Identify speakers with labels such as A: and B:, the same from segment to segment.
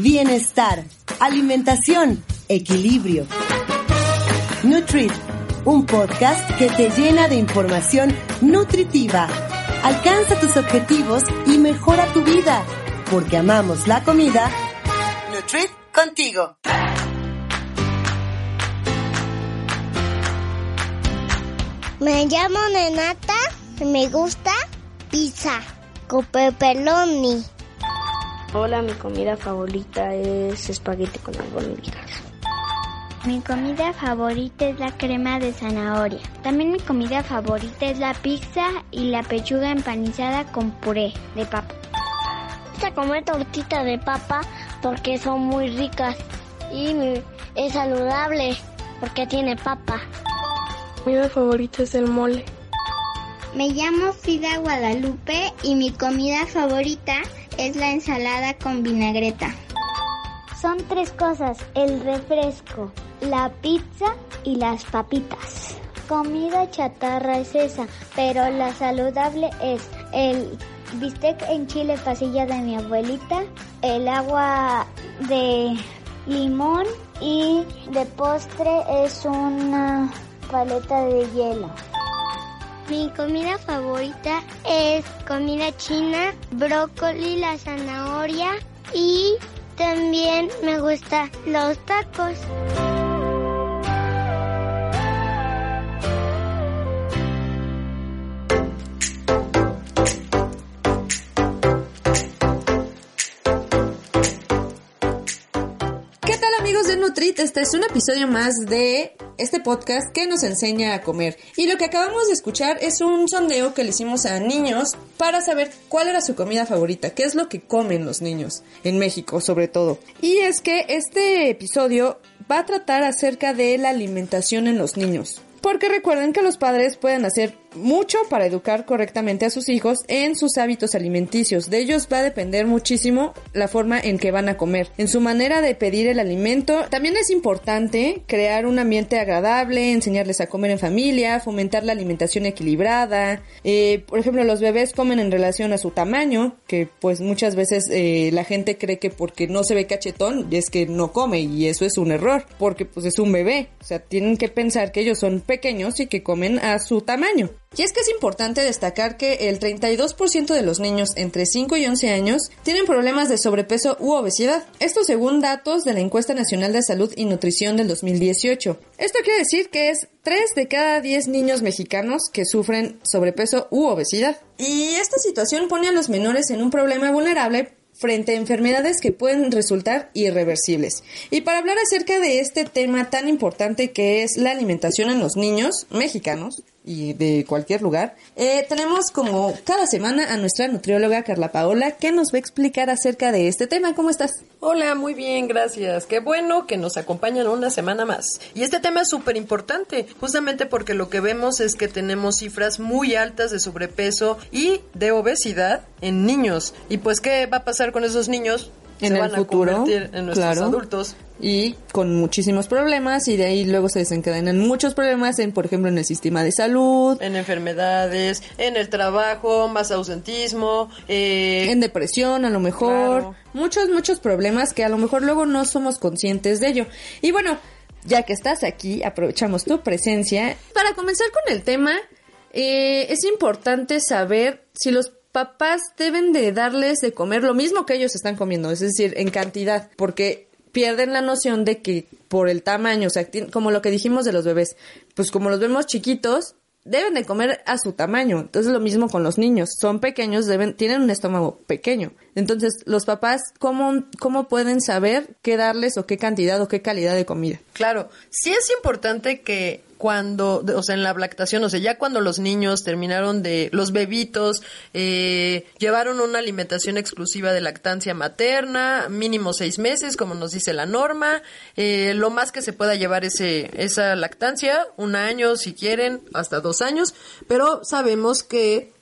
A: Bienestar, alimentación, equilibrio. Nutrit, un podcast que te llena de información nutritiva. Alcanza tus objetivos y mejora tu vida, porque amamos la comida. Nutrit contigo.
B: Me llamo Nenata me gusta pizza con pepperoni.
C: Hola, mi comida favorita es espagueti con albóndigas.
D: Mi comida favorita es la crema de zanahoria. También mi comida favorita es la pizza y la pechuga empanizada con puré de papa.
B: Me gusta comer tortita de papa porque son muy ricas y es saludable porque tiene papa.
C: Mi comida favorita es el mole.
D: Me llamo Frida Guadalupe y mi comida favorita es la ensalada con vinagreta. Son tres cosas, el refresco, la pizza y las papitas. Comida chatarra es esa, pero la saludable es el bistec en chile pasilla de mi abuelita, el agua de limón y de postre es una paleta de hielo. Mi comida favorita es comida china, brócoli, la zanahoria y también me gustan los tacos.
E: Nutrit? Este es un episodio más de este podcast que nos enseña a comer. Y lo que acabamos de escuchar es un sondeo que le hicimos a niños para saber cuál era su comida favorita, qué es lo que comen los niños en México sobre todo. Y es que este episodio va a tratar acerca de la alimentación en los niños. Porque recuerden que los padres pueden hacer mucho para educar correctamente a sus hijos en sus hábitos alimenticios. De ellos va a depender muchísimo la forma en que van a comer, en su manera de pedir el alimento. También es importante crear un ambiente agradable, enseñarles a comer en familia, fomentar la alimentación equilibrada. Eh, por ejemplo, los bebés comen en relación a su tamaño, que pues muchas veces eh, la gente cree que porque no se ve cachetón es que no come y eso es un error, porque pues es un bebé. O sea, tienen que pensar que ellos son pequeños y que comen a su tamaño. Y es que es importante destacar que el 32% de los niños entre 5 y 11 años tienen problemas de sobrepeso u obesidad. Esto según datos de la Encuesta Nacional de Salud y Nutrición del 2018. Esto quiere decir que es 3 de cada 10 niños mexicanos que sufren sobrepeso u obesidad. Y esta situación pone a los menores en un problema vulnerable frente a enfermedades que pueden resultar irreversibles. Y para hablar acerca de este tema tan importante que es la alimentación en los niños mexicanos, y de cualquier lugar. Eh, tenemos como cada semana a nuestra nutrióloga Carla Paola que nos va a explicar acerca de este tema. ¿Cómo estás?
F: Hola, muy bien, gracias. Qué bueno que nos acompañan una semana más. Y este tema es súper importante, justamente porque lo que vemos es que tenemos cifras muy altas de sobrepeso y de obesidad en niños. Y pues, ¿qué va a pasar con esos niños?
E: En el futuro,
F: en nuestros adultos.
E: y con muchísimos problemas y de ahí luego se desencadenan muchos problemas en por ejemplo en el sistema de salud
F: en enfermedades en el trabajo más ausentismo eh,
E: en depresión a lo mejor muchos muchos problemas que a lo mejor luego no somos conscientes de ello. Y bueno ya que estás aquí aprovechamos tu presencia. Para comenzar con el tema eh, es importante saber si los papás deben de darles de comer lo mismo que ellos están comiendo, es decir, en cantidad, porque pierden la noción de que por el tamaño, o sea, como lo que dijimos de los bebés, pues como los vemos chiquitos, deben de comer a su tamaño. Entonces lo mismo con los niños, son pequeños, deben tienen un estómago pequeño. Entonces, los papás cómo cómo pueden saber qué darles o qué cantidad o qué calidad de comida?
F: Claro, sí es importante que cuando, o sea, en la lactación, o sea, ya cuando los niños terminaron de, los bebitos, eh, llevaron una alimentación exclusiva de lactancia materna, mínimo seis meses, como nos dice la norma, eh, lo más que se pueda llevar ese, esa lactancia, un año si quieren, hasta dos años, pero sabemos que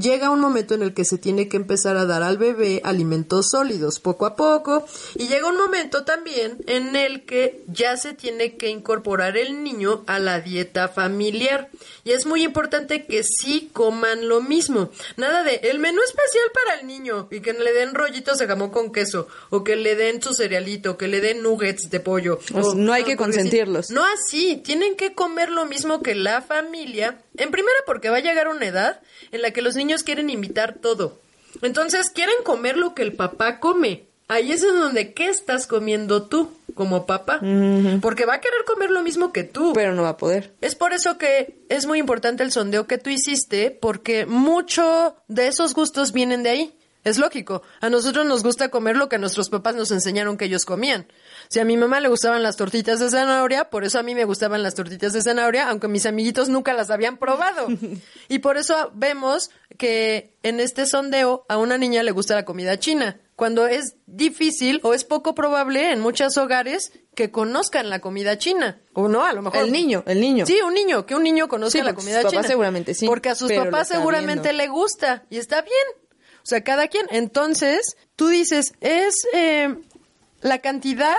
F: llega un momento en el que se tiene que empezar a dar al bebé alimentos sólidos poco a poco y llega un momento también en el que ya se tiene que incorporar el niño a la dieta familiar. Y es muy importante que sí coman lo mismo. Nada de el menú especial para el niño y que le den rollitos de jamón con queso o que le den su cerealito que le den nuggets de pollo
E: o, no hay que consentirlos.
F: No así tienen que comer lo mismo que la familia en primera porque va a llegar una edad en la que los niños quieren imitar todo. Entonces quieren comer lo que el papá come. Ahí es en donde, ¿qué estás comiendo tú como papá? Porque va a querer comer lo mismo que tú.
E: Pero no va a poder.
F: Es por eso que es muy importante el sondeo que tú hiciste, porque mucho de esos gustos vienen de ahí. Es lógico. A nosotros nos gusta comer lo que nuestros papás nos enseñaron que ellos comían. Si a mi mamá le gustaban las tortitas de zanahoria, por eso a mí me gustaban las tortitas de zanahoria, aunque mis amiguitos nunca las habían probado. y por eso vemos que en este sondeo a una niña le gusta la comida china, cuando es difícil o es poco probable en muchos hogares que conozcan la comida china. O no, a lo mejor.
E: El niño, el niño.
F: Sí, un niño, que un niño conozca la comida
E: sus
F: china.
E: Papás seguramente sí.
F: Porque a sus papás seguramente le gusta y está bien. O sea, cada quien. Entonces, tú dices, es eh, la cantidad,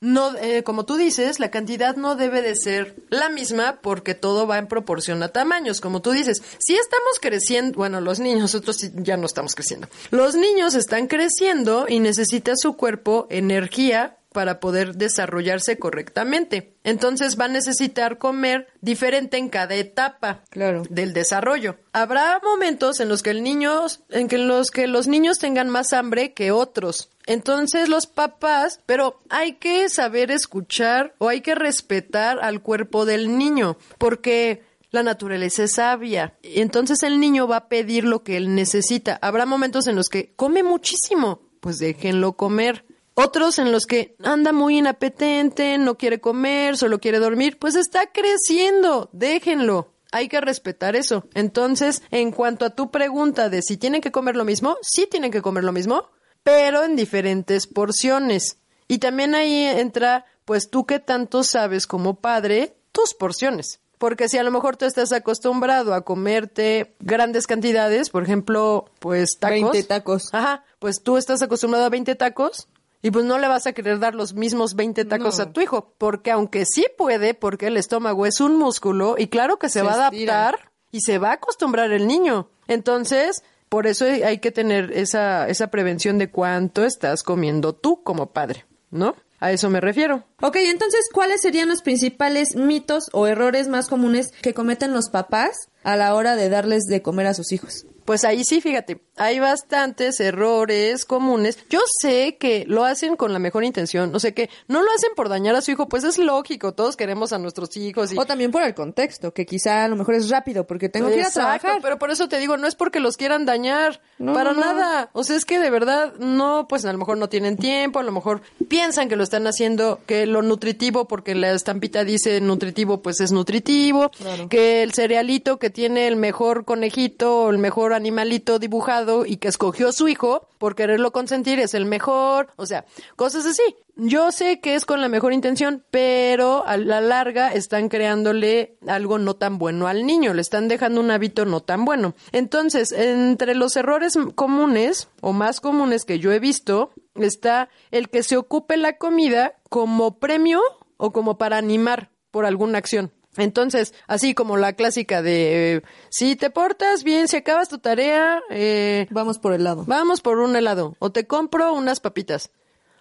F: no, eh, como tú dices, la cantidad no debe de ser la misma porque todo va en proporción a tamaños, como tú dices. Si estamos creciendo, bueno, los niños, nosotros ya no estamos creciendo. Los niños están creciendo y necesita su cuerpo energía para poder desarrollarse correctamente. Entonces va a necesitar comer diferente en cada etapa
E: claro.
F: del desarrollo. Habrá momentos en los que el niño, en que los que los niños tengan más hambre que otros. Entonces los papás, pero hay que saber escuchar o hay que respetar al cuerpo del niño, porque la naturaleza es sabia. Entonces el niño va a pedir lo que él necesita. Habrá momentos en los que come muchísimo, pues déjenlo comer. Otros en los que anda muy inapetente, no quiere comer, solo quiere dormir, pues está creciendo, déjenlo. Hay que respetar eso. Entonces, en cuanto a tu pregunta de si tienen que comer lo mismo, sí tienen que comer lo mismo, pero en diferentes porciones. Y también ahí entra, pues tú que tanto sabes como padre, tus porciones. Porque si a lo mejor tú estás acostumbrado a comerte grandes cantidades, por ejemplo, pues tacos.
E: 20 tacos.
F: Ajá, pues tú estás acostumbrado a 20 tacos, y pues no le vas a querer dar los mismos 20 tacos
E: No.
F: a tu hijo, porque aunque sí puede, porque el estómago es un músculo y claro que se,
E: Se
F: va a
E: estira.
F: adaptar y se va a acostumbrar el niño. Entonces, por eso hay que tener esa, esa prevención de cuánto estás comiendo tú como padre, ¿no? A eso me refiero.
E: Ok, entonces, ¿cuáles serían los principales mitos o errores más comunes que cometen los papás a la hora de darles de comer a sus hijos?
F: Pues ahí sí, fíjate, hay bastantes errores comunes. Yo sé que lo hacen con la mejor intención, o sea que no lo hacen por dañar a su hijo, pues es lógico, todos queremos a nuestros hijos y
E: O también por el contexto, que quizá a lo mejor es rápido porque tengo que ir a trabajar.
F: pero por eso te digo, no es porque los quieran dañar,
E: No,
F: para
E: no, no.
F: nada. O sea, es que de verdad no, pues a lo mejor no tienen tiempo, a lo mejor piensan que lo están haciendo, que lo nutritivo, porque la estampita dice nutritivo, pues es nutritivo, que el cerealito que tiene el mejor conejito, o el mejor animalito dibujado y que escogió su hijo por quererlo consentir es el mejor, o sea, cosas así. Yo sé que es con la mejor intención, pero a la larga están creándole algo no tan bueno al niño, le están dejando un hábito no tan bueno. Entonces, entre los errores comunes o más comunes que yo he visto, está el que se ocupe la comida como premio o como para animar por alguna acción. Entonces, así como la clásica de eh, si te portas bien, si acabas tu tarea, eh,
E: Vamos por el lado.
F: Vamos por un helado o te compro unas papitas.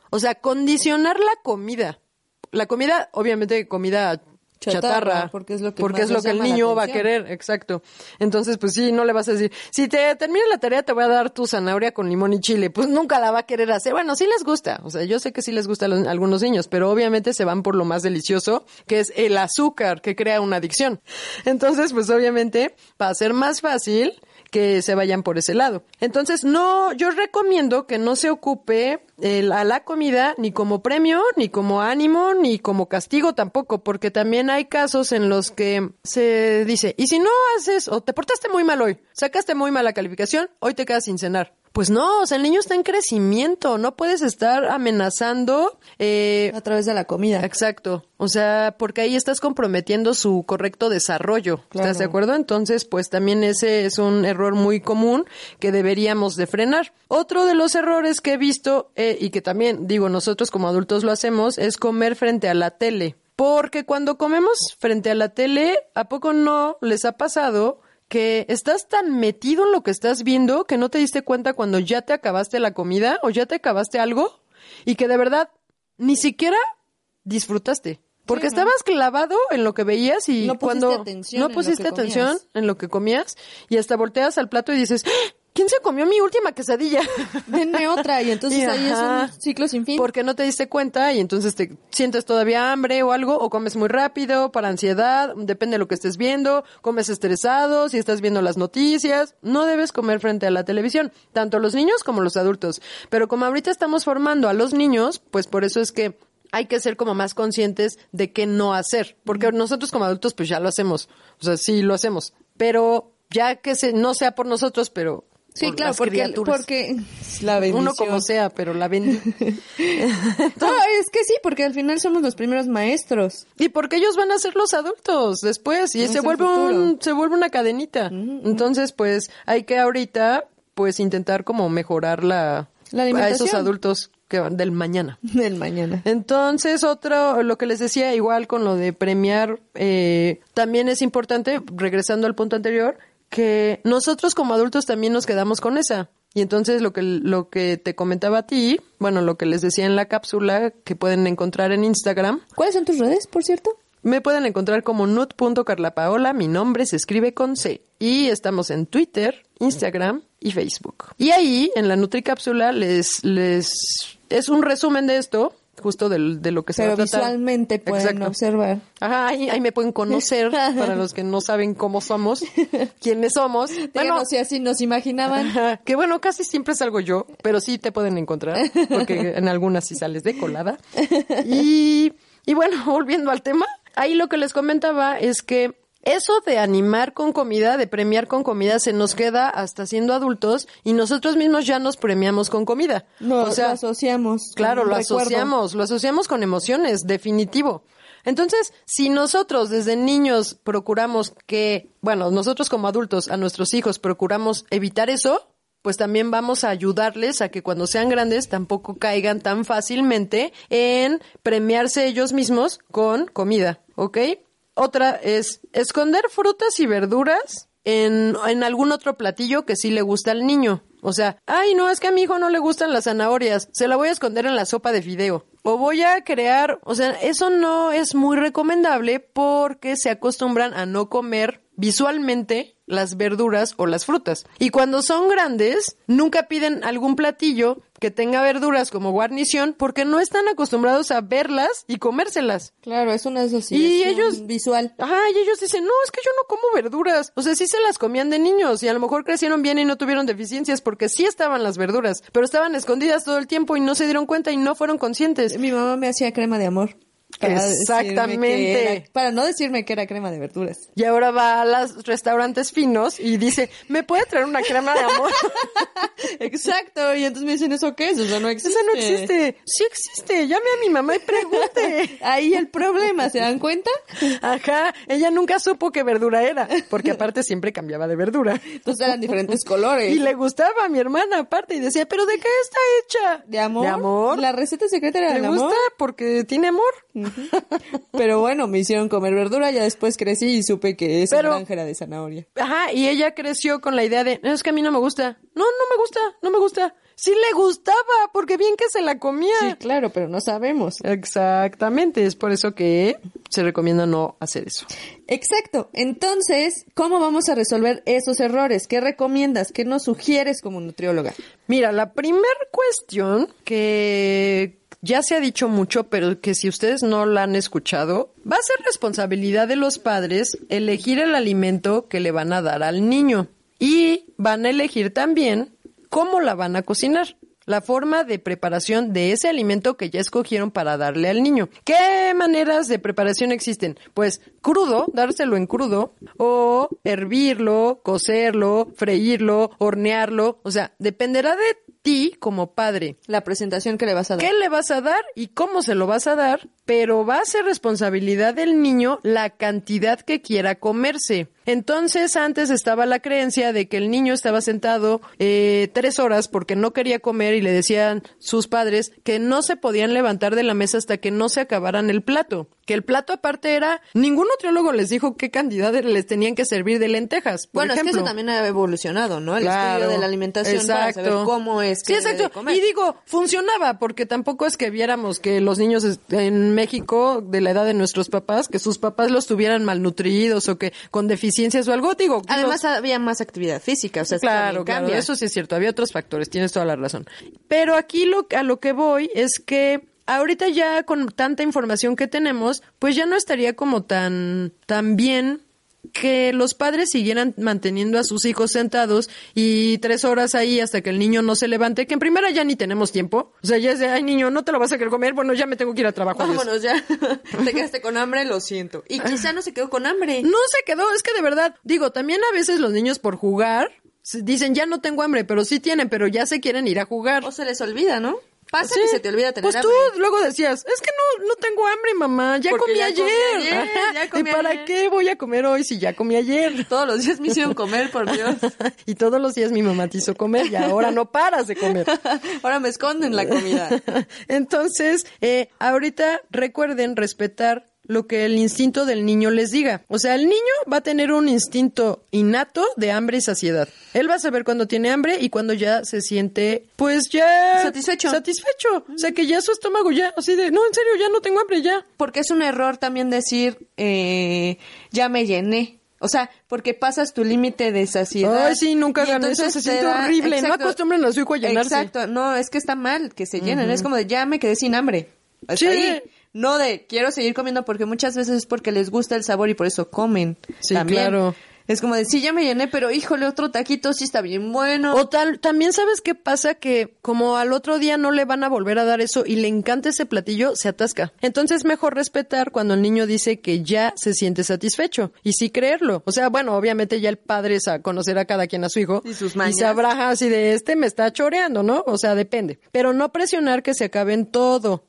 F: O sea, condicionar la comida. La comida, obviamente comida chatarra,
E: Chatarra, porque es lo que
F: porque es lo que el niño va a querer, exacto. Entonces, pues sí, no le vas a decir, si te termina la tarea te voy a dar tu zanahoria con limón y chile, pues nunca la va a querer hacer. Bueno, sí les gusta, o sea, yo sé que sí les gusta a los- a algunos niños, pero obviamente se van por lo más delicioso, que es el azúcar, que crea una adicción. Entonces, pues obviamente, va a ser más fácil que se vayan por ese lado. Entonces, no, yo recomiendo que no se ocupe el- a la comida ni como premio, ni como ánimo, ni como castigo tampoco, porque también hay casos en los que se dice, y si no haces o te portaste muy mal hoy, sacaste muy mala calificación, hoy te quedas sin cenar. Pues no, o sea, el niño está en crecimiento, no puedes estar amenazando eh,
E: A través de la comida.
F: Exacto. O sea, porque ahí estás comprometiendo su correcto desarrollo.
E: Claro.
F: ¿Estás de acuerdo? Entonces, pues también ese es un error muy común que deberíamos de frenar. Otro de los errores que he visto eh, y que también digo nosotros como adultos lo hacemos es comer frente a la tele. Porque cuando comemos frente a la tele, ¿a poco no les ha pasado que estás tan metido en lo que estás viendo que no te diste cuenta cuando ya te acabaste la comida o ya te acabaste algo y que de verdad ni siquiera disfrutaste? Porque estabas clavado en lo que veías y
E: No pusiste
F: cuando
E: atención
F: no
E: en lo
F: pusiste atención
E: comías.
F: en lo que comías y hasta volteas al plato y dices, "¡Ah! ¿Quién se comió mi última quesadilla?
E: Denme otra y entonces
F: Y
E: ahí es
F: ajá.
E: un ciclo sin fin.
F: Porque no te diste cuenta y entonces te sientes todavía hambre o algo, o comes muy rápido para ansiedad, depende de lo que estés viendo, comes estresado, si estás viendo las noticias, no debes comer frente a la televisión, tanto los niños como los adultos. Pero como ahorita estamos formando a los niños, pues por eso es que hay que ser como más conscientes de qué no hacer, porque nosotros como adultos pues ya lo hacemos, o sea, sí lo hacemos, pero ya que se, no sea por nosotros, pero
E: Sí,
F: por
E: claro, porque,
F: criaturas.
E: porque la bendición.
F: Uno como sea, pero la bendición.
E: No, es que sí, porque al final somos los primeros maestros.
F: Y porque ellos van a ser los adultos después y
E: Es
F: se
E: el
F: vuelve un, se vuelve una cadenita. Entonces, pues hay que ahorita pues intentar como mejorar la,
E: La
F: a esos adultos que van del mañana.
E: Del mañana.
F: Entonces, otro, lo que les decía, igual con lo de premiar, eh, también es importante, regresando al punto anterior, que nosotros como adultos también nos quedamos con esa. Y entonces lo que, lo que te comentaba a ti, bueno, lo que les decía en la cápsula que pueden encontrar en Instagram,
E: ¿Cuáles son tus redes, por cierto?
F: me pueden encontrar como nut.carlapaola, mi nombre se escribe con C. Y estamos en Twitter, Instagram y Facebook. Y ahí, en la Nutricápsula, les, les, es un resumen de esto, justo del- de, lo que se
E: Pero
F: va a tratar.
E: visualmente pueden
F: Exacto.
E: observar.
F: Ajá, ahí, ahí me pueden conocer, para los que no saben cómo somos, quiénes somos. Bueno,
E: si así nos imaginaban.
F: Que bueno, casi siempre salgo yo, pero sí te pueden encontrar, porque en algunas sí sales de colada. Y, y bueno, volviendo al tema, ahí lo que les comentaba es que eso de animar con comida, de premiar con comida, se nos queda hasta siendo adultos y nosotros mismos ya nos premiamos con comida.
E: No,
F: o sea,
E: lo asociamos.
F: Claro, lo
E: recuerdo.
F: asociamos, lo asociamos con emociones, definitivo. Entonces, si nosotros desde niños procuramos que, bueno, nosotros como adultos a nuestros hijos procuramos evitar eso, pues también vamos a ayudarles a que cuando sean grandes tampoco caigan tan fácilmente en premiarse ellos mismos con comida, ¿ok? Otra es esconder frutas y verduras en, en algún otro platillo que sí le gusta al niño. O sea, ay, no, es que a mi hijo no le gustan las zanahorias, se la voy a esconder en la sopa de fideo. O voy a crear, o sea, eso no es muy recomendable porque se acostumbran a no comer visualmente las verduras o las frutas. Y cuando son grandes, nunca piden algún platillo que tenga verduras como guarnición porque no están acostumbrados a verlas y comérselas.
E: Claro, es una
F: Y
E: asociación
F: ellos-
E: visual.
F: Ajá, y ellos dicen, no, es que yo no como verduras. O sea, sí se las comían de niños y a lo mejor crecieron bien y no tuvieron deficiencias porque sí estaban las verduras, pero estaban escondidas todo el tiempo y no se dieron cuenta y no fueron conscientes.
E: Mi mamá me hacía crema de amor. Para
F: Exactamente.
E: era- para no decirme que era crema de verduras.
F: Y ahora va a los restaurantes finos y dice, ¿me puede traer una crema de amor?
E: Exacto, y entonces me dicen, ¿eso qué es? Eso no existe.
F: Eso no existe. Sí existe. Llame a mi mamá y pregunte.
E: Ahí el problema, ¿se dan cuenta?
F: Ajá, ella nunca supo qué verdura era, porque aparte siempre cambiaba de verdura.
E: Entonces eran diferentes colores.
F: Y le gustaba a mi hermana aparte y decía, ¿pero de qué está hecha?
E: ¿De amor?
F: ¿De amor?
E: La receta secreta era
F: ¿Le
E: de
F: gusta?
E: amor.
F: Porque tiene amor.
E: Pero bueno, me hicieron comer verdura, ya después crecí y supe que esa
F: Pero-
E: granja era de zanahoria.
F: Ajá, y ella creció con la idea de, "No, es que a mí no me gusta. No, no me gusta, no me gusta. Sí le gustaba, porque bien que se la comía.
E: Sí, claro, pero no sabemos.
F: Exactamente, es por eso que se recomienda no hacer eso.
E: Exacto. Entonces, ¿cómo vamos a resolver esos errores? ¿Qué recomiendas? ¿Qué nos sugieres como nutrióloga?
F: Mira, la primera cuestión que ya se ha dicho mucho, pero que si ustedes no la han escuchado, va a ser responsabilidad de los padres elegir el alimento que le van a dar al niño. y van a elegir también cómo la van a cocinar la forma de preparación de ese alimento que ya escogieron para darle al niño. ¿Qué maneras de preparación existen? Pues crudo, dárselo en crudo, o hervirlo, cocerlo, freírlo, hornearlo, o sea, dependerá de ti como padre.
E: La presentación que le vas a dar.
F: ¿Qué le vas a dar y cómo se lo vas a dar? Pero va a ser responsabilidad del niño la cantidad que quiera comerse. Entonces antes estaba la creencia de que el niño estaba sentado eh, tres horas porque no quería comer y le decían sus padres que no se podían levantar de la mesa hasta que no se acabaran el plato. Que el plato aparte era, ningún nutriólogo les dijo qué cantidad les tenían que servir de lentejas. Por
E: bueno,
F: ejemplo.
E: es que eso también ha evolucionado, ¿no? El
F: Claro,
E: estudio de la alimentación para
F: exacto.
E: saber cómo es que
F: Sí,
E: de
F: exacto.
E: comer.
F: Y digo, funcionaba, porque tampoco es que viéramos que los niños en México, de la edad de nuestros papás, que sus papás los tuvieran malnutridos o que con deficiencias o algo. Digo,
E: Además había más actividad física, o sea,
F: Claro, claro,
E: cambia.
F: eso sí es cierto, había otros factores, tienes toda la razón. Pero aquí lo, a lo que voy es que ahorita ya con tanta información que tenemos, pues ya no estaría como tan, tan bien que los padres siguieran manteniendo a sus hijos sentados y tres horas ahí hasta que el niño no se levante, que en primera ya ni tenemos tiempo. O sea, ya es de, ay niño, no te lo vas a querer comer, bueno, ya me tengo que ir a trabajo. adiós".
E: Vámonos ya. Te quedaste con hambre, lo siento. Y quizá no se quedó con hambre.
F: No se quedó, es que de verdad, digo, también a veces los niños por jugar dicen ya no tengo hambre, pero sí tienen, pero ya se quieren ir a jugar.
E: O se les olvida, ¿no? Pasa
F: Sí.
E: que se te olvida tener
F: Pues
E: hambre.
F: tú luego decías, es que no, no tengo hambre, mamá, ya
E: Porque
F: comí
E: ya
F: ayer.
E: comí ayer,
F: Ajá.
E: ya comí
F: ¿Y para qué voy a comer hoy si ya comí ayer?
E: Todos los días me hicieron comer, por Dios.
F: y todos los días mi mamá te hizo comer y ahora no paras de comer.
E: Ahora me esconden la comida.
F: Entonces, eh, ahorita recuerden respetar lo que el instinto del niño les diga. O sea, el niño va a tener un instinto innato de hambre y saciedad. Él va a saber cuando tiene hambre y cuando ya se siente, pues ya...
E: Satisfecho.
F: Satisfecho. O sea, que ya su estómago ya, así de, no, en serio, ya no tengo hambre, ya.
E: Porque es un error también decir, eh, ya me llené. O sea, porque pasas tu límite de saciedad.
F: Ay, sí, nunca hagan eso, se
E: te
F: siente horrible. No acostumbren a su hijo a llenarse.
E: Exacto, no, es que está mal que se llenen. Es como de, ya me quedé sin hambre. Hasta
F: Sí.
E: ahí. No de, quiero seguir comiendo porque muchas veces es porque les gusta el sabor y por eso comen.
F: Sí,
E: También.
F: claro.
E: Es como de, sí, ya me llené, pero híjole, otro taquito sí está bien bueno.
F: O tal, también sabes qué pasa que como al otro día no le van a volver a dar eso y le encanta ese platillo, se atasca. Entonces mejor respetar cuando el niño dice que ya se siente satisfecho y sí creerlo. O sea, bueno, obviamente ya el padre es a conocer a cada quien a su hijo
E: Y sus
F: y sabrá así de este me está choreando, ¿no? O sea, depende. Pero no presionar que se acaben todo.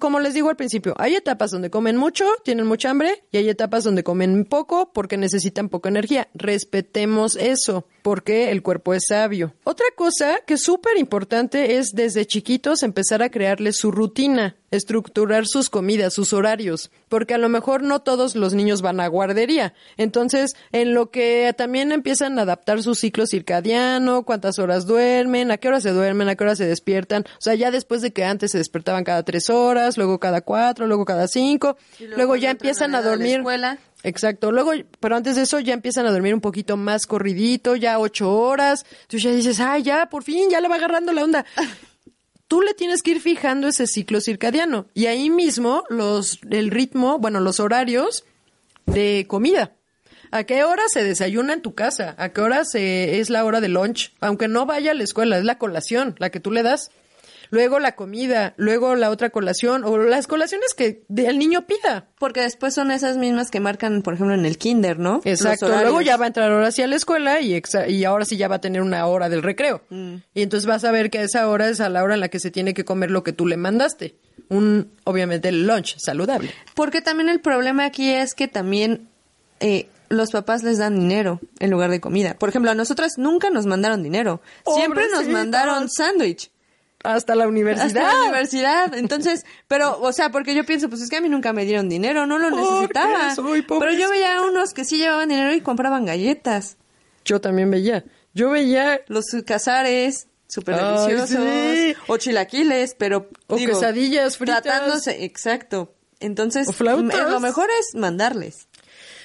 F: Como les digo al principio, hay etapas donde comen mucho, tienen mucha hambre, y hay etapas donde comen poco porque necesitan poca energía. Respetemos eso, porque el cuerpo es sabio. Otra cosa que es súper importante es desde chiquitos empezar a crearles su rutina, estructurar sus comidas, sus horarios, porque a lo mejor no todos los niños van a guardería. Entonces, en lo que también empiezan a adaptar su ciclo circadiano, cuántas horas duermen, a qué hora se duermen, a qué hora se despiertan. O sea, ya después de que antes se despertaban cada tres horas, luego cada cuatro, luego cada cinco,
E: Y
F: luego, ya empiezan a dormir. Exacto, luego, pero antes de eso ya empiezan a dormir un poquito más corridito, ya ocho horas. Entonces ya dices, ay, ya, por fin, ya le va agarrando la onda. Tú le tienes que ir fijando ese ciclo circadiano y ahí mismo los, el ritmo, bueno, los horarios de comida. ¿A qué hora se desayuna en tu casa? ¿A qué hora se, es la hora de lunch? Aunque no vaya a la escuela, es la colación, la que tú le das. Luego la comida, luego la otra colación o las colaciones que el niño pida.
E: Porque después son esas mismas que marcan, por ejemplo, en el kinder, ¿no?
F: Exacto, luego ya va a entrar ahora sí a la escuela y, exa- y ahora sí ya va a tener una hora del recreo. Y entonces vas a ver que esa hora es a la hora en la que se tiene que comer lo que tú le mandaste. Un, obviamente, el lunch saludable.
E: Porque también el problema aquí es que también eh, los papás les dan dinero en lugar de comida. Por ejemplo, a nosotras nunca nos mandaron dinero. Siempre nos mandaron sándwich.
F: Hasta la universidad.
E: Hasta la universidad. Entonces, pero, o sea, porque yo pienso, pues es que a mí nunca me dieron dinero, no lo necesitaba.
F: soy
E: Pero yo veía unos que sí llevaban dinero y compraban galletas.
F: Yo también veía. Yo veía
E: Los cazares, súper deliciosos.
F: sí.
E: O chilaquiles, pero.
F: O
E: digo,
F: quesadillas fritas.
E: Tratándose, exacto. Entonces,
F: O flautas.
E: lo mejor es mandarles.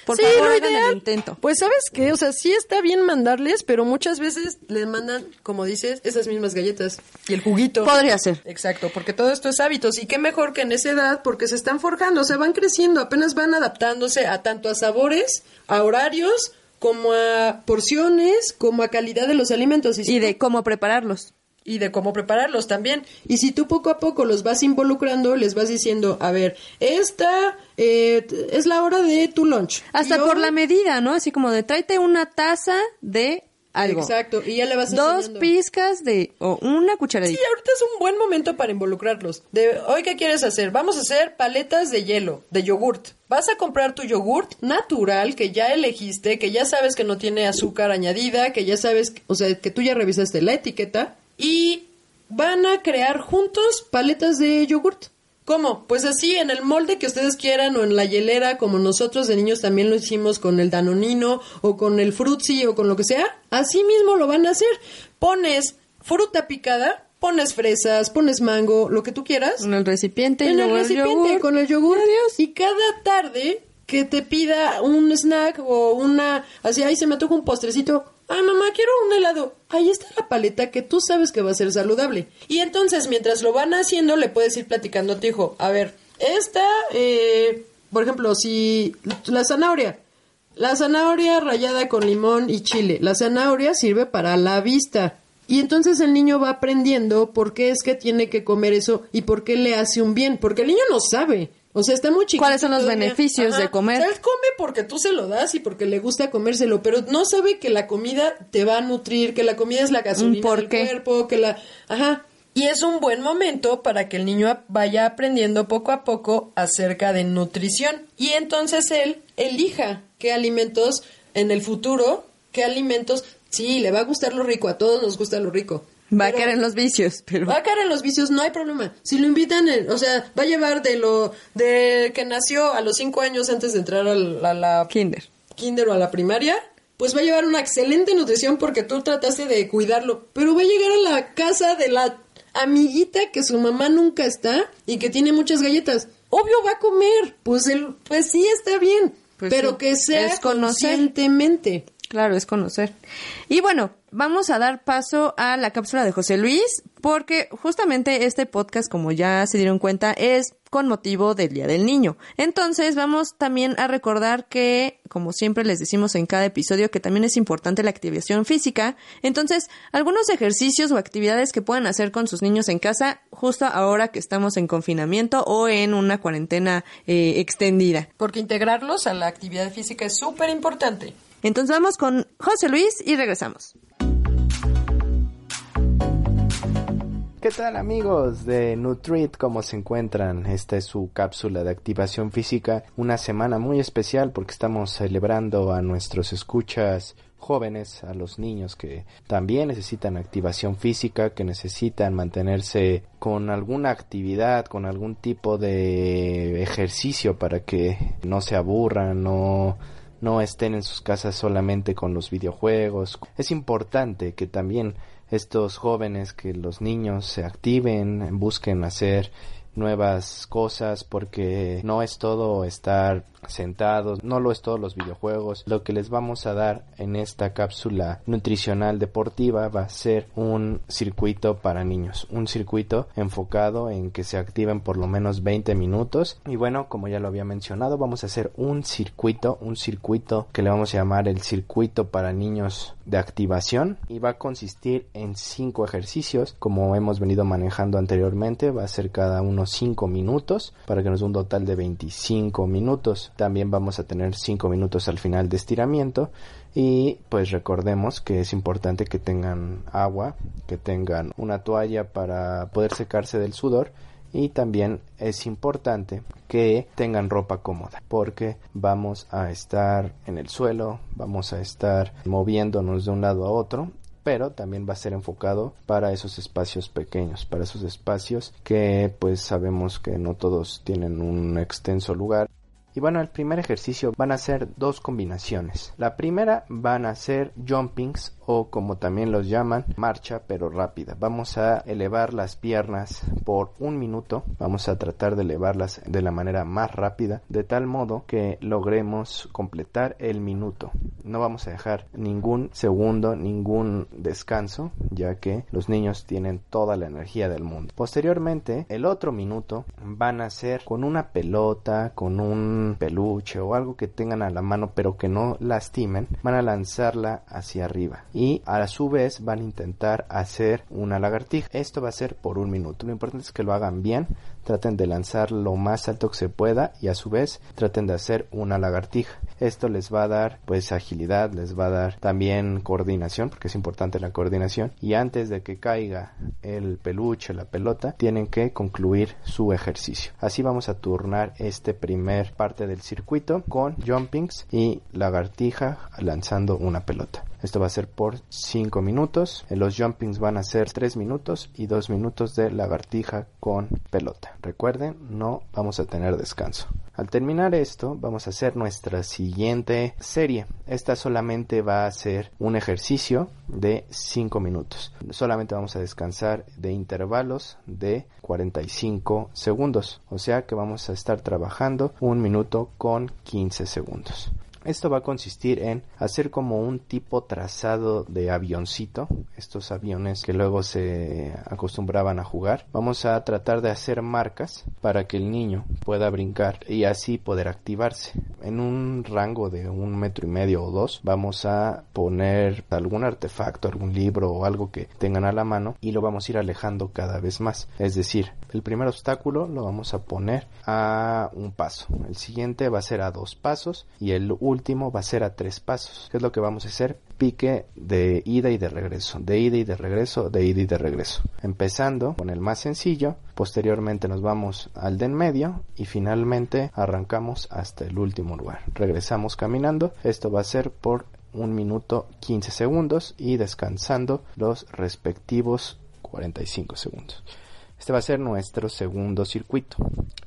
E: Por
F: sí,
E: favor,
F: lo
E: hagan
F: ideal.
E: el intento.
F: Pues sabes qué, o sea, sí está bien mandarles, pero muchas veces les mandan, como dices, esas mismas galletas y el juguito.
E: Podría ser.
F: Exacto, porque todo esto es hábitos y qué mejor que en esa edad porque se están forjando, se van creciendo, apenas van adaptándose a tanto a sabores, a horarios, como a porciones, como a calidad de los alimentos.
E: Y, de cómo prepararlos.
F: Y de cómo prepararlos también. Y si tú poco a poco los vas involucrando, les vas diciendo, a ver, esta eh, es la hora de tu lunch.
E: Hasta por la medida, ¿no? Así como de tráete una taza de algo.
F: Exacto, y ya le vas
E: Dos pizcas de, o una cucharadita.
F: Sí, ahorita es un buen momento para involucrarlos. De, hoy, ¿qué quieres hacer? Vamos a hacer paletas de hielo, de yogurt. Vas a comprar tu yogurt natural que ya elegiste, que ya sabes que no tiene azúcar añadida, que ya sabes, o sea, que tú ya revisaste la etiqueta y van a crear juntos paletas de yogurt. ¿Cómo? Pues así, en el molde que ustedes quieran o en la hielera, como nosotros de niños también lo hicimos con el danonino o con el frutzi o con lo que sea. Así mismo lo van a hacer. Pones fruta picada, pones fresas, pones mango, lo que tú quieras.
E: En el recipiente.
F: En el recipiente con el yogur. Y cada tarde que te pida un snack o una... Así, ahí se me toca un postrecito ay mamá, quiero un helado. Ahí está la paleta que tú sabes que va a ser saludable. Y entonces, mientras lo van haciendo, le puedes ir platicando a tu hijo, a ver, esta, eh, por ejemplo, si la zanahoria, la zanahoria rallada con limón y chile, la zanahoria sirve para la vista. Y entonces el niño va aprendiendo por qué es que tiene que comer eso y por qué le hace un bien, porque el niño no sabe. O sea, está muy chiquito.
E: ¿Cuáles son los beneficios de comer?
F: O sea, él come porque tú se lo das y porque le gusta comérselo, pero no sabe que la comida te va a nutrir, que la comida es la gasolina del cuerpo, que la... Ajá. Y es un buen momento para que el niño vaya aprendiendo poco a poco acerca de nutrición. Y entonces él elija qué alimentos en el futuro, qué alimentos... Sí, le va a gustar lo rico, a todos nos gusta lo rico.
E: Va a caer en los vicios, pero...
F: Va a caer en los vicios, no hay problema. Si lo invitan, o sea, va a llevar de lo... de que nació a los cinco años antes de entrar a la,
E: Kinder.
F: Kinder o a la primaria, pues va a llevar una excelente nutrición porque tú trataste de cuidarlo. Pero va a llegar a la casa de la amiguita que su mamá nunca está y que tiene muchas galletas. Obvio va a comer. Pues, el, pues sí, está bien. Pues pero que sea conscientemente.
E: Claro, es conocer. Y bueno, vamos a dar paso a la cápsula de José Luis, porque justamente este podcast, como ya se dieron cuenta, es con motivo del Día del Niño. Entonces vamos también a recordar que, como siempre les decimos en cada episodio, que también es importante la activación física. Entonces, algunos ejercicios o actividades que puedan hacer con sus niños en casa, justo ahora que estamos en confinamiento o en una cuarentena eh, extendida.
F: Porque integrarlos a la actividad física es súper importante.
E: Entonces vamos con José Luis y regresamos.
G: ¿Qué tal amigos de Nutrit? ¿Cómo se encuentran? Esta es su cápsula de activación física, una semana muy especial porque estamos celebrando a nuestros escuchas jóvenes, a los niños que también necesitan activación física, que necesitan mantenerse con alguna actividad, con algún tipo de ejercicio para que no se aburran, no no estén en sus casas solamente con los videojuegos. Es importante que también estos jóvenes, que los niños se activen, busquen hacer nuevas cosas porque no es todo estar sentados, no lo es todos los videojuegos. Lo que les vamos a dar en esta cápsula nutricional deportiva va a ser un circuito para niños, un circuito enfocado en que se activen por lo menos 20 minutos. Y bueno, como ya lo había mencionado, vamos a hacer un circuito, un circuito que le vamos a llamar el circuito para niños de activación y va a consistir en cinco ejercicios como hemos venido manejando anteriormente va a ser cada uno cinco minutos para que nos dé un total de 25 minutos también vamos a tener 5 minutos al final de estiramiento y pues recordemos que es importante que tengan agua, que tengan una toalla para poder secarse del sudor y también es importante que tengan ropa cómoda porque vamos a estar en el suelo, vamos a estar moviéndonos de un lado a otro pero también va a ser enfocado para esos espacios pequeños, para esos espacios que pues sabemos que no todos tienen un extenso lugar. Y bueno, el primer ejercicio van a ser dos combinaciones. La primera van a ser jumpings o como también los llaman, marcha pero rápida. Vamos a elevar las piernas por un minuto. Vamos a tratar de elevarlas de la manera más rápida, de tal modo que logremos completar el minuto. No vamos a dejar ningún segundo, ningún descanso, ya que los niños tienen toda la energía del mundo. Posteriormente, el otro minuto van a ser con una pelota, con un peluche o algo que tengan a la mano pero que no lastimen, van a lanzarla hacia arriba y a su vez van a intentar hacer una lagartija. Esto va a ser por un minuto. Lo importante es que lo hagan bien, traten de lanzar lo más alto que se pueda y a su vez traten de hacer una lagartija. Esto les va a dar pues agilidad, les va a dar también coordinación porque es importante la coordinación y antes de que caiga el peluche, la pelota, tienen que concluir su ejercicio. Así vamos a turnar este primer parte del circuito con jumpings y lagartija lanzando una pelota. Esto va a ser por 5 minutos. Los jumpings van a ser 3 minutos y 2 minutos de lagartija con pelota. Recuerden, no vamos a tener descanso. Al terminar esto, vamos a hacer nuestra siguiente serie. Esta solamente va a ser un ejercicio de 5 minutos. Solamente vamos a descansar de intervalos de 45 segundos. O sea que vamos a estar trabajando un minuto con 15 segundos. Esto va a consistir en hacer como un tipo trazado de avioncito, estos aviones que luego se acostumbraban a jugar. Vamos a tratar de hacer marcas para que el niño pueda brincar y así poder activarse. En un rango de un metro y medio o dos vamos a poner algún artefacto, algún libro o algo que tengan a la mano y lo vamos a ir alejando cada vez más. Es decir, el primer obstáculo lo vamos a poner a un paso, el siguiente va a ser a dos pasos y el último va a ser a tres pasos. ¿Qué es lo que vamos a hacer? Pique de ida y de regreso, de ida y de regreso, de ida y de regreso. Empezando con el más sencillo, posteriormente nos vamos al de en medio y finalmente arrancamos hasta el último lugar. Regresamos caminando. Esto va a ser por un minuto 15 segundos y descansando los respectivos 45 segundos. Este va a ser nuestro segundo circuito.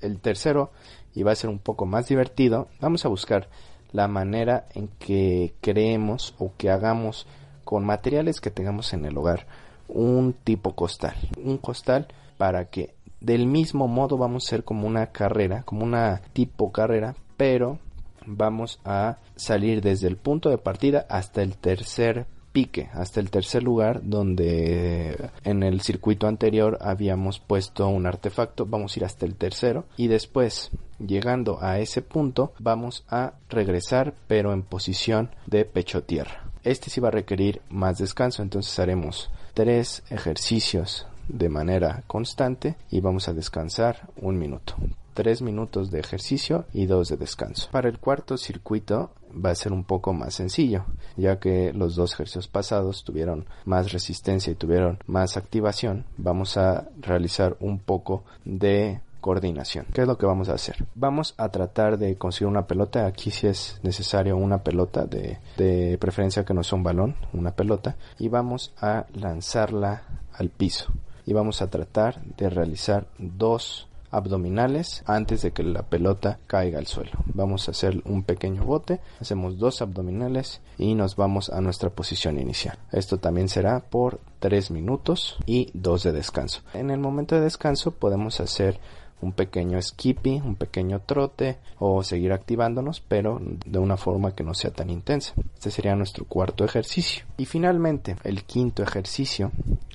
G: El tercero, y va a ser un poco más divertido, vamos a buscar la manera en que creemos o que hagamos con materiales que tengamos en el hogar un tipo costal. Un costal para que del mismo modo vamos a hacer como una carrera, como una tipo carrera, pero vamos a salir desde el punto de partida hasta el tercer pique hasta el tercer lugar donde en el circuito anterior habíamos puesto un artefacto vamos a ir hasta el tercero y después llegando a ese punto vamos a regresar pero en posición de pecho tierra este sí va a requerir más descanso entonces haremos tres ejercicios de manera constante y vamos a descansar un minuto 3 minutos de ejercicio y 2 de descanso. Para el cuarto circuito va a ser un poco más sencillo, ya que los dos ejercicios pasados tuvieron más resistencia y tuvieron más activación. Vamos a realizar un poco de coordinación. ¿Qué es lo que vamos a hacer? Vamos a tratar de conseguir una pelota. Aquí si es necesario una pelota de, de preferencia que no sea un balón, una pelota. Y vamos a lanzarla al piso. Y vamos a tratar de realizar dos abdominales antes de que la pelota caiga al suelo. Vamos a hacer un pequeño bote, hacemos dos abdominales y nos vamos a nuestra posición inicial. Esto también será por 3 minutos y 2 de descanso. En el momento de descanso podemos hacer un pequeño skippy, un pequeño trote o seguir activándonos, pero de una forma que no sea tan intensa. Este sería nuestro cuarto ejercicio. Y finalmente, el quinto ejercicio,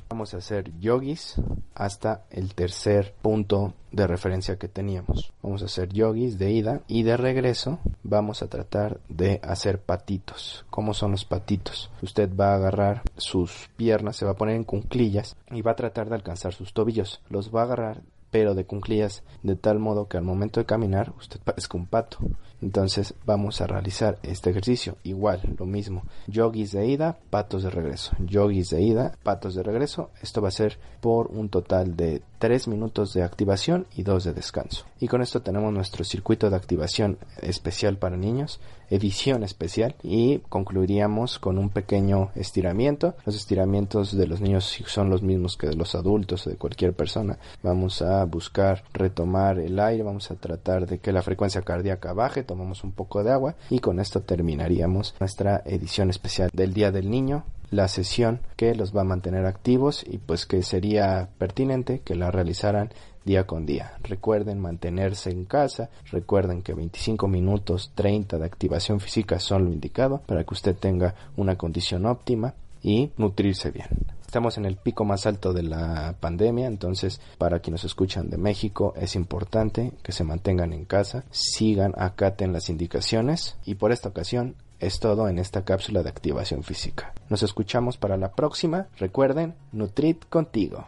G: vamos a hacer yogis hasta el tercer punto de referencia que teníamos. Vamos a hacer yogis de ida y de regreso vamos a tratar de hacer patitos. ¿Cómo son los patitos? Usted va a agarrar sus piernas, se va a poner en cunclillas y va a tratar de alcanzar sus tobillos. Los va a agarrar pero de cunclillas de tal modo que al momento de caminar usted parezca un pato. Entonces vamos a realizar este ejercicio igual, lo mismo. Yogis de ida, patos de regreso. Yogis de ida, patos de regreso. Esto va a ser por un total de 3 minutos de activación y 2 de descanso. Y con esto tenemos nuestro circuito de activación especial para niños, edición especial y concluiríamos con un pequeño estiramiento. Los estiramientos de los niños son los mismos que de los adultos o de cualquier persona. Vamos a buscar retomar el aire, vamos a tratar de que la frecuencia cardíaca baje, tomamos un poco de agua y con esto terminaríamos nuestra edición especial del Día del Niño la sesión que los va a mantener activos y pues que sería pertinente que la realizaran día con día. Recuerden mantenerse en casa, recuerden que 25 minutos 30 de activación física son lo indicado para que usted tenga una condición óptima y nutrirse bien. Estamos en el pico más alto de la pandemia, entonces para quienes escuchan de México es importante que se mantengan en casa, sigan, acaten las indicaciones y por esta ocasión es todo en esta cápsula de activación física. Nos escuchamos para la próxima. Recuerden, Nutrit contigo.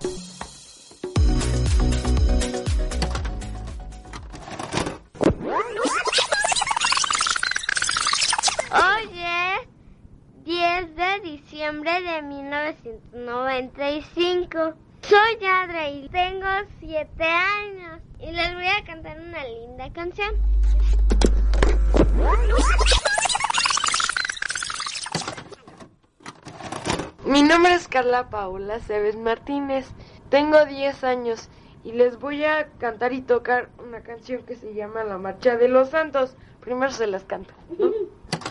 D: 10 de diciembre de 1995. Soy Adra y tengo 7 años y les voy a cantar una linda canción.
C: Mi nombre es Carla Paula Cebes Martínez, tengo 10 años y les voy a cantar y tocar una canción que se llama La Marcha de los Santos. Primero se las canto.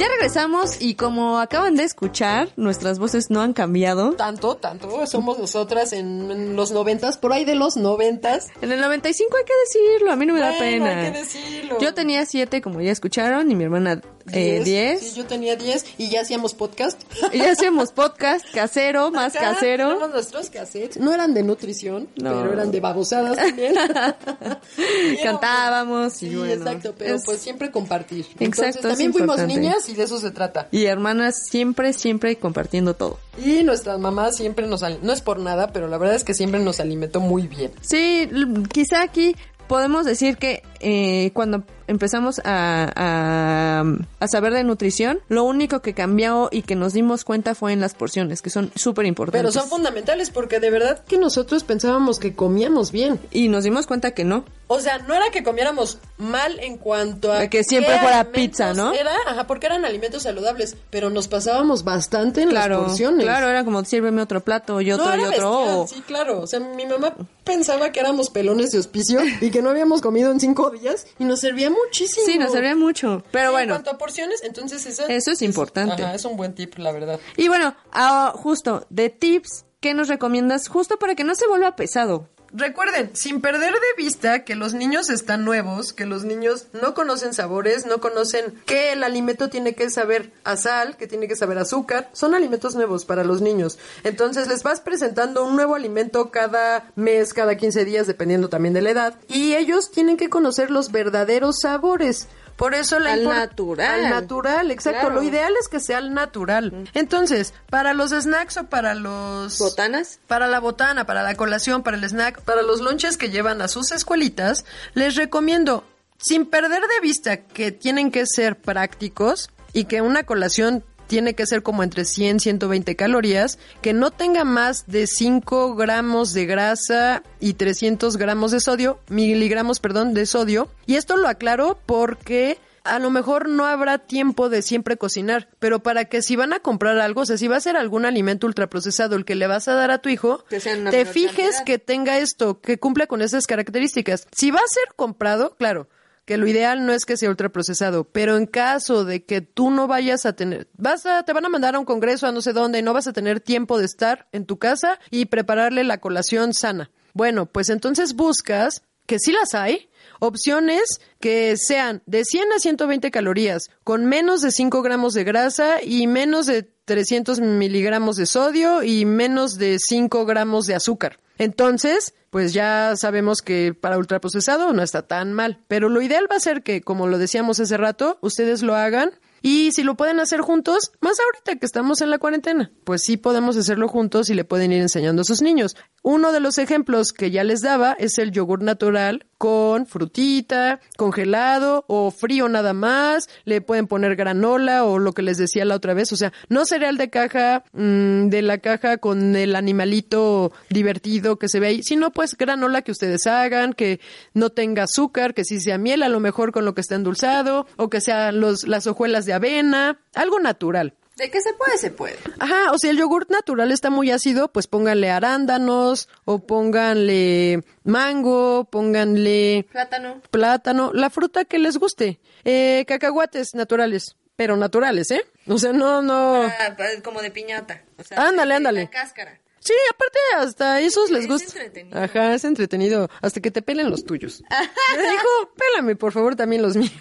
E: Ya regresamos y como acaban de escuchar, nuestras voces no han cambiado.
F: Tanto, tanto. Somos nosotras en, en los noventas, por ahí de los noventas.
E: En el 95 hay que decirlo, a mí no me da pena.
F: hay que decirlo.
E: Yo tenía 7, como ya escucharon, y mi hermana 10.
F: Sí, yo tenía 10 y ya hacíamos podcast.
E: Y ya hacíamos podcast casero, más
F: Acá
E: casero.
F: nuestros cassettes. No eran de nutrición,
E: No.
F: pero eran de babosadas también.
E: Cantábamos y
F: Sí,
E: bueno.
F: exacto, pero
E: es-
F: pues siempre compartir.
E: Exacto,
F: Entonces,
E: es
F: también fuimos niñas y de eso se trata.
E: Y hermanas siempre, siempre compartiendo todo.
F: Y nuestras mamás siempre nos... No es por nada, pero la verdad es que siempre nos alimentó muy bien.
E: Sí, quizá aquí podemos decir que eh, cuando empezamos a, a, a saber de nutrición, lo único que cambió y que nos dimos cuenta fue en las porciones, que son súper
F: Pero
E: importantes.
F: son fundamentales porque de verdad que nosotros pensábamos que comíamos bien.
E: Y nos dimos cuenta que no.
F: O sea, no era que comiéramos mal en cuanto a
E: que siempre fuera pizza, ¿no?
F: Era, ajá, porque eran alimentos saludables, pero nos pasábamos bastante en
E: Claro,
F: las porciones.
E: claro, era como sírveme otro plato y otro
F: no,
E: y otro.
F: bestial,
E: o-
F: sí, claro. O sea, mi mamá pensaba que éramos pelones de hospicio y que no habíamos comido en cinco días y nos servía muchísimo.
E: Sí, nos servía mucho. Pero bueno.
F: En cuanto a porciones, entonces esa-
E: Eso es importante.
F: Ajá, es un buen tip, la verdad.
E: Y bueno, ah, justo, de tips, ¿qué nos recomiendas? Justo para que no se vuelva pesado.
F: Recuerden, sin perder de vista que los niños están nuevos, que los niños no conocen sabores, no conocen que el alimento tiene que saber a sal, que tiene que saber a azúcar. Son alimentos nuevos para los niños. Entonces les vas presentando un nuevo alimento cada mes, cada 15 días, dependiendo también de la edad. Y ellos tienen que conocer los verdaderos sabores. Por eso la
E: Al natural.
F: Al natural, exacto.
E: Claro.
F: Lo ideal es que sea al natural. Entonces, para los snacks o para los...
E: ¿Botanas?
F: Para la botana, para la colación, para el snack, para los lonches que llevan a sus escuelitas, les recomiendo, sin perder de vista que tienen que ser prácticos y que una colación tiene que ser como entre 100 y 120 calorías, que no tenga más de 5 gramos de grasa y 300 gramos de sodio, miligramos, perdón, de sodio. Y esto lo aclaro porque a lo mejor no habrá tiempo de siempre cocinar, pero para que si van a comprar algo, o sea, si va a ser algún alimento ultraprocesado el que le vas a dar a tu hijo, te fijes
E: cantidad.
F: que tenga esto, que cumpla con esas características. Si va a ser comprado, claro, que lo ideal no es que sea ultraprocesado, pero en caso de que tú no vayas a tener, vas a, te van a mandar a un congreso a no sé dónde y no vas a tener tiempo de estar en tu casa y prepararle la colación sana. Bueno, pues entonces buscas, que sí las hay, opciones que sean de 100 a 120 calorías, con menos de 5 gramos de grasa y menos de 300 miligramos de sodio y menos de 5 gramos de azúcar. Entonces, pues ya sabemos que para ultraprocesado no está tan mal, pero lo ideal va a ser que, como lo decíamos hace rato, ustedes lo hagan y si lo pueden hacer juntos, más ahorita que estamos en la cuarentena, pues sí podemos hacerlo juntos y le pueden ir enseñando a sus niños. Uno de los ejemplos que ya les daba es el yogur natural con frutita, congelado o frío nada más. Le pueden poner granola o lo que les decía la otra vez. O sea, no cereal de caja, mm, de la caja con el animalito divertido que se ve ahí, sino pues granola que ustedes hagan, que no tenga azúcar, que sí sea miel, a lo mejor con lo que está endulzado, o que sean los, las hojuelas de avena, algo natural.
E: De que se puede, se puede.
F: Ajá, o si el yogur natural está muy ácido, pues pónganle arándanos o pónganle mango, pónganle
E: Plátano.
F: plátano, la fruta que les guste. Eh, cacahuates naturales, pero naturales, ¿eh? O sea, no, no.
E: Ah, como de piñata. O sea,
F: Ándale,
E: de
F: ándale.
E: La cáscara.
F: Sí, aparte hasta esos les
E: Es
F: gusta.
E: entretenido.
F: Ajá, es entretenido. Hasta que te pelen los tuyos. Me dijo, pélame por favor también los míos.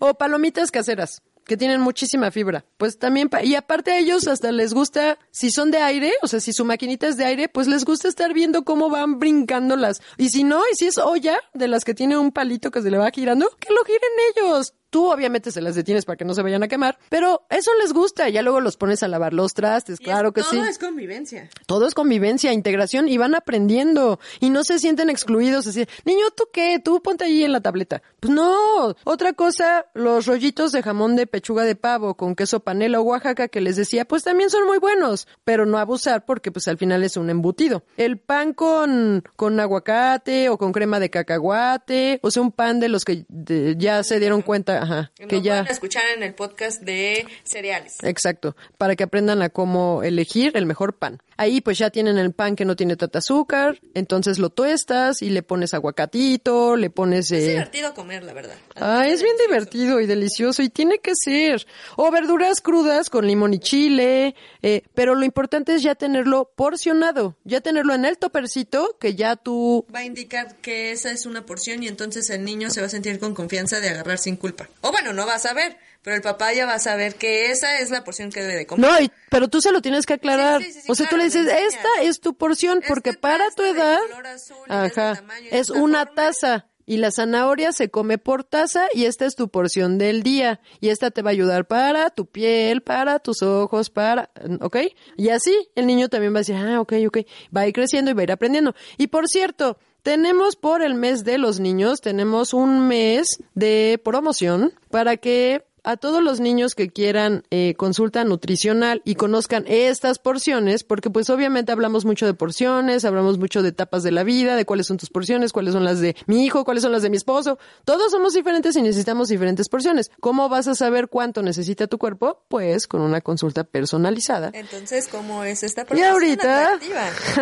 F: o palomitas caseras. que tienen muchísima fibra. Pues también, y aparte a ellos hasta les gusta, si son de aire, o sea, si su maquinita es de aire, pues les gusta estar viendo cómo van brincando las. Y si no, y si es olla, de las que tiene un palito que se le va girando, que lo giren ellos. Tú obviamente se las detienes para que no se vayan a quemar, pero eso les gusta. Ya luego los pones a lavar los trastes, claro que
E: todo
F: sí.
E: es convivencia.
F: Todo es convivencia, integración y van aprendiendo y no se sienten excluidos. Así, niño, ¿tú qué? Tú ponte ahí en la tableta. Pues no. Otra cosa, los rollitos de jamón de pechuga de pavo con queso panela o Oaxaca que les decía, pues también son muy buenos, pero no abusar porque pues al final es un embutido. El pan con, con aguacate o con crema de cacahuate, o sea, un pan de los que de- ya se dieron cuenta, ajá, que ya...
E: pueden escuchar en el podcast de cereales.
F: Exacto, para que aprendan a cómo elegir el mejor pan. Ahí pues ya tienen el pan que no tiene tanta azúcar, entonces lo tuestas y le pones aguacatito, le pones...
E: Es
F: eh,
E: divertido comer, la verdad.
F: Ah, es bien divertido y delicioso y tiene que ser. O verduras crudas con limón y chile, eh, pero lo importante es ya tenerlo porcionado, ya tenerlo en el topercito que ya tú...
E: Va a indicar que esa es una porción y entonces el niño se va a sentir con confianza de agarrar sin culpa. O bueno, no va a saber, pero el papá ya va a saber que esa es la porción que debe de comer.
F: No, y- pero tú se lo tienes que aclarar.
E: Sí, sí, sí, sí,
F: o sea, tú
E: claro,
F: le dices,
E: le enseñas.
F: esta es tu porción,
E: Este
F: porque para tu edad,
E: azul
F: ajá,
E: tamaño
F: es una
E: forma.
F: taza. Y la zanahoria se come por taza y esta es tu porción del día. Y esta te va a ayudar para tu piel, para tus ojos, para, ¿ok? Y así el niño también va a decir, ah, ok, ok. Va a ir creciendo y va a ir aprendiendo. Y por cierto, tenemos por el mes de los niños, tenemos un mes de promoción para que a todos los niños que quieran eh, consulta nutricional y conozcan estas porciones, porque pues obviamente hablamos mucho de porciones, hablamos mucho de etapas de la vida, de cuáles son tus porciones, cuáles son las de mi hijo, cuáles son las de mi esposo. Todos somos diferentes y necesitamos diferentes porciones. ¿Cómo vas a saber cuánto necesita tu cuerpo? Pues con una consulta personalizada.
E: Entonces, ¿cómo es esta
F: Y
E: promoción
F: ahorita-?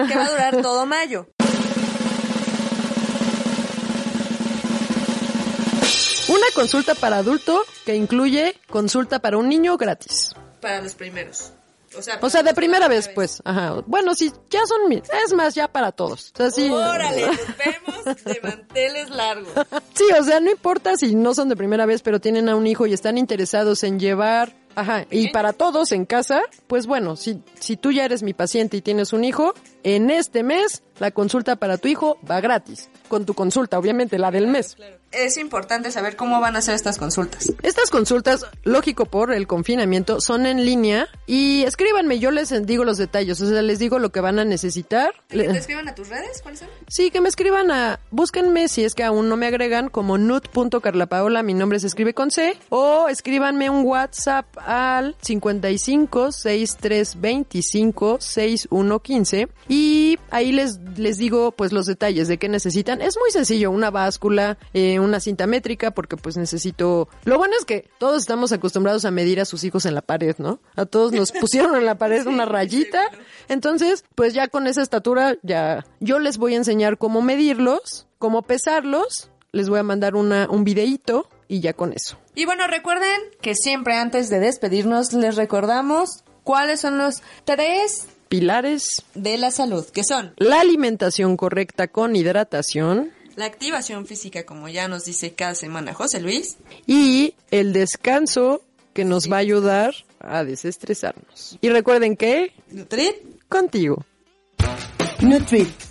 E: Que va a durar todo mayo.
F: Una consulta para adulto que incluye consulta para un niño gratis.
E: Para los primeros. O sea,
F: O sea, de primera vez, pues. Ajá. Bueno, sí, ya son Es más, ya para todos. O sea, sí.
E: Órale, nos vemos de manteles largos.
F: Sí, o sea, no importa si no son de primera vez, pero tienen a un hijo y están interesados en llevar, ajá, y para todos en casa, pues bueno, si, si tú ya eres mi paciente y tienes un hijo, en este mes la consulta para tu hijo va gratis. Con tu consulta, obviamente, la del mes.
E: Es importante saber cómo van a ser estas consultas.
F: Estas consultas, lógico por el confinamiento, son en línea y escríbanme, yo les digo los detalles, o sea, les digo lo que van a necesitar.
E: ¿Que te escriban a tus redes? ¿Cuáles son?
F: Sí, que me escriban a, búsquenme si es que aún no me agregan como nut.carlapaola, mi nombre se escribe con C, o escríbanme un WhatsApp al 55 63 25 61 15 y ahí les, les digo pues los detalles de qué necesitan. Es muy sencillo, una báscula, eh, una cinta métrica, porque pues necesito... Lo bueno es que todos estamos acostumbrados a medir a sus hijos en la pared, ¿no? A todos nos pusieron en la pared una rayita. Entonces, pues ya con esa estatura, ya yo les voy a enseñar cómo medirlos, cómo pesarlos, les voy a mandar una, un videíto y ya con eso.
E: Y bueno, recuerden que siempre antes de despedirnos les recordamos cuáles son los tres
F: Pilares,
E: de la salud, que son
F: la alimentación correcta con hidratación
E: la activación física, como ya nos dice cada semana José Luis,
F: y el descanso que nos va a ayudar a desestresarnos. Y recuerden que
E: Nutrit.
F: contigo.
A: Nutrit,